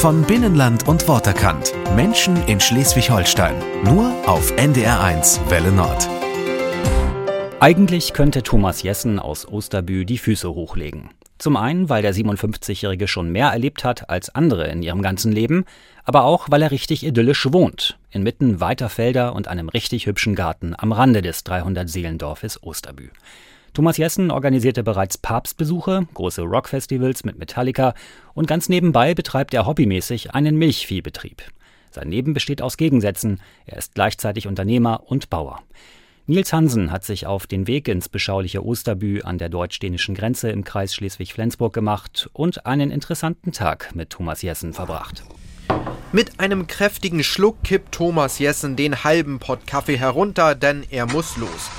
Von Binnenland und Worterkant. Menschen in Schleswig-Holstein. Nur auf NDR1 Welle Nord. Eigentlich könnte Thomas Jessen aus Osterbü die Füße hochlegen. Zum einen, weil der 57-Jährige schon mehr erlebt hat als andere in ihrem ganzen Leben, aber auch, weil er richtig idyllisch wohnt, inmitten weiter Felder und einem richtig hübschen Garten am Rande des 300-Seelendorfes Osterbü. Thomas Jessen organisierte bereits Papstbesuche, große Rockfestivals mit Metallica und ganz nebenbei betreibt er hobbymäßig einen Milchviehbetrieb. Sein Leben besteht aus Gegensätzen, er ist gleichzeitig Unternehmer und Bauer. Nils Hansen hat sich auf den Weg ins beschauliche Osterbü an der deutsch-dänischen Grenze im Kreis Schleswig-Flensburg gemacht und einen interessanten Tag mit Thomas Jessen verbracht. Mit einem kräftigen Schluck kippt Thomas Jessen den halben Pott Kaffee herunter, denn er muss los.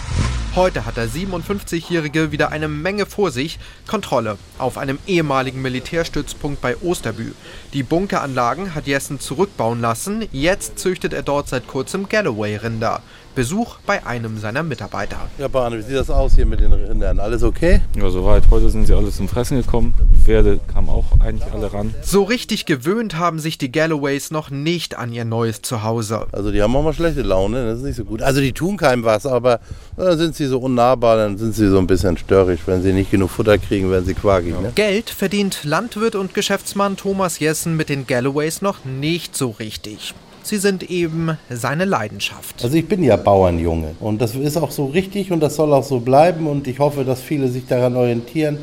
Heute hat der 57-Jährige wieder eine Menge vor sich. Kontrolle auf einem ehemaligen Militärstützpunkt bei Osterbü. Die Bunkeranlagen hat Jessen zurückbauen lassen. Jetzt züchtet er dort seit kurzem Galloway-Rinder. Besuch bei einem seiner Mitarbeiter. Ja, Bahn, wie sieht das aus hier mit den Rindern? Alles okay? Ja, soweit. Heute sind sie alle zum Fressen gekommen. Pferde kamen auch eigentlich alle ran. So richtig gewöhnt haben sich die Galloways noch nicht an ihr neues Zuhause. Also die haben auch mal schlechte Laune, das ist nicht so gut. Also die tun keinem was, aber dann sind sie so unnahbar, dann sind sie so ein bisschen störrisch. Wenn sie nicht genug Futter kriegen, werden sie quakig. Ja. Ne? Geld verdient Landwirt und Geschäftsmann Thomas Jessen mit den Galloways noch nicht so richtig. Sie sind eben seine Leidenschaft. Also ich bin ja Bauernjunge und das ist auch so richtig und das soll auch so bleiben und ich hoffe, dass viele sich daran orientieren.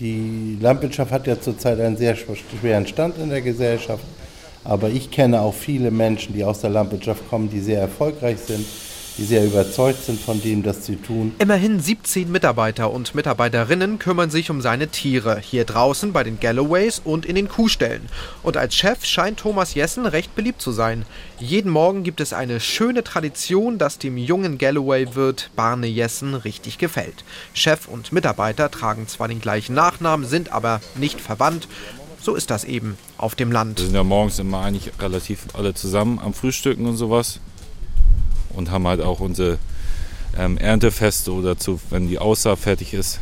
Die Landwirtschaft hat ja zurzeit einen sehr schweren Stand in der Gesellschaft, aber ich kenne auch viele Menschen, die aus der Landwirtschaft kommen, die sehr erfolgreich sind die sehr überzeugt sind von dem, das sie tun. Immerhin 17 Mitarbeiter und Mitarbeiterinnen kümmern sich um seine Tiere, hier draußen bei den Galloways und in den Kuhställen. Und als Chef scheint Thomas Jessen recht beliebt zu sein. Jeden Morgen gibt es eine schöne Tradition, das dem jungen Galloway-Wirt Barne Jessen richtig gefällt. Chef und Mitarbeiter tragen zwar den gleichen Nachnamen, sind aber nicht verwandt. So ist das eben auf dem Land. Wir sind ja morgens immer eigentlich relativ alle zusammen am Frühstücken und sowas und haben halt auch unsere ähm, Erntefeste oder zu, wenn die Aussaat fertig ist,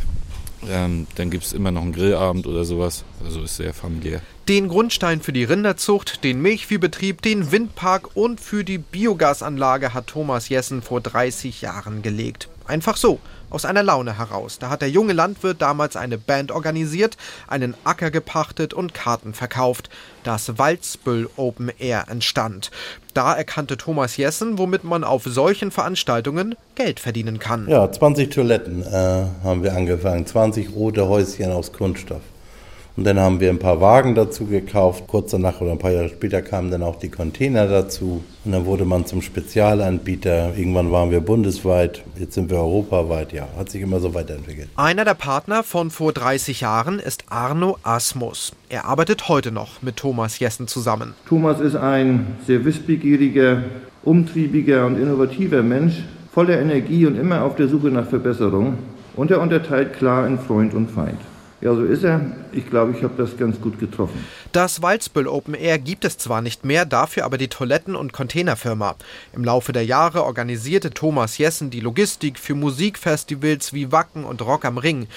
ähm, dann gibt es immer noch einen Grillabend oder sowas. Also ist sehr familiär. Den Grundstein für die Rinderzucht, den Milchviehbetrieb, den Windpark und für die Biogasanlage hat Thomas Jessen vor 30 Jahren gelegt. Einfach so, aus einer Laune heraus. Da hat der junge Landwirt damals eine Band organisiert, einen Acker gepachtet und Karten verkauft. Das Walzbüll Open Air entstand. Da erkannte Thomas Jessen, womit man auf solchen Veranstaltungen Geld verdienen kann. Ja, 20 Toiletten äh, haben wir angefangen, 20 rote Häuschen aus Kunststoff. Und dann haben wir ein paar Wagen dazu gekauft. Kurz danach oder ein paar Jahre später kamen dann auch die Container dazu. Und dann wurde man zum Spezialanbieter. Irgendwann waren wir bundesweit, jetzt sind wir europaweit. Ja, hat sich immer so weiterentwickelt. Einer der Partner von vor 30 Jahren ist Arno Asmus. Er arbeitet heute noch mit Thomas Jessen zusammen. Thomas ist ein sehr wissbegieriger, umtriebiger und innovativer Mensch, voller Energie und immer auf der Suche nach Verbesserung. Und er unterteilt klar in Freund und Feind. Ja, so ist er. Ich glaube, ich habe das ganz gut getroffen. Das Walzbüll Open Air gibt es zwar nicht mehr, dafür aber die Toiletten- und Containerfirma. Im Laufe der Jahre organisierte Thomas Jessen die Logistik für Musikfestivals wie Wacken und Rock am Ring.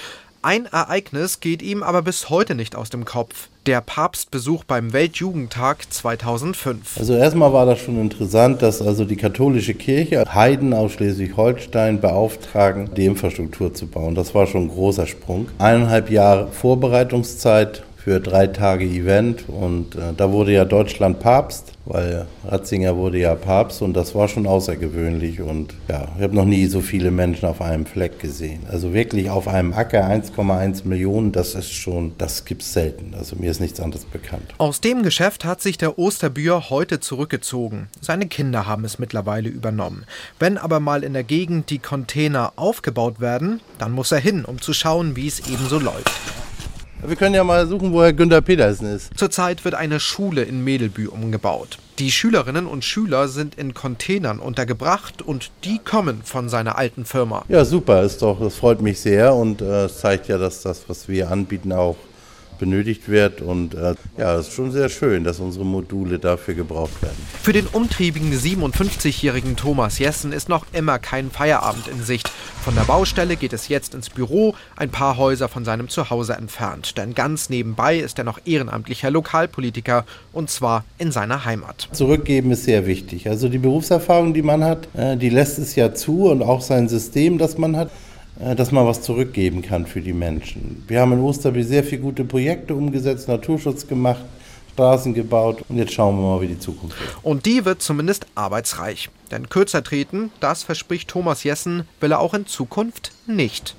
Ein Ereignis geht ihm aber bis heute nicht aus dem Kopf. Der Papstbesuch beim Weltjugendtag 2005. Also erstmal war das schon interessant, dass also die katholische Kirche Heiden aus Schleswig-Holstein beauftragen, die Infrastruktur zu bauen. Das war schon ein großer Sprung. Eineinhalb Jahre Vorbereitungszeit für drei Tage Event und äh, da wurde ja Deutschland Papst, weil Ratzinger wurde ja Papst und das war schon außergewöhnlich und ja, ich habe noch nie so viele Menschen auf einem Fleck gesehen. Also wirklich auf einem Acker 1,1 Millionen, das ist schon, das gibt's selten. Also mir ist nichts anderes bekannt. Aus dem Geschäft hat sich der Osterbühr heute zurückgezogen. Seine Kinder haben es mittlerweile übernommen. Wenn aber mal in der Gegend die Container aufgebaut werden, dann muss er hin, um zu schauen, wie es eben so läuft. Wir können ja mal suchen, wo Herr Günther Petersen ist. Zurzeit wird eine Schule in Medelbü umgebaut. Die Schülerinnen und Schüler sind in Containern untergebracht und die kommen von seiner alten Firma. Ja, super, ist doch, das freut mich sehr und äh, zeigt ja, dass das, was wir anbieten, auch benötigt wird. Und äh, ja, es ist schon sehr schön, dass unsere Module dafür gebraucht werden. Für den umtriebigen 57-jährigen Thomas Jessen ist noch immer kein Feierabend in Sicht. Von der Baustelle geht es jetzt ins Büro, ein paar Häuser von seinem Zuhause entfernt. Denn ganz nebenbei ist er noch ehrenamtlicher Lokalpolitiker und zwar in seiner Heimat. Zurückgeben ist sehr wichtig. Also die Berufserfahrung, die man hat, äh, die lässt es ja zu und auch sein System, das man hat dass man was zurückgeben kann für die Menschen. Wir haben in Osterby sehr viele gute Projekte umgesetzt, Naturschutz gemacht, Straßen gebaut und jetzt schauen wir mal, wie die Zukunft wird. Und die wird zumindest arbeitsreich. Denn kürzer treten, das verspricht Thomas Jessen, will er auch in Zukunft nicht.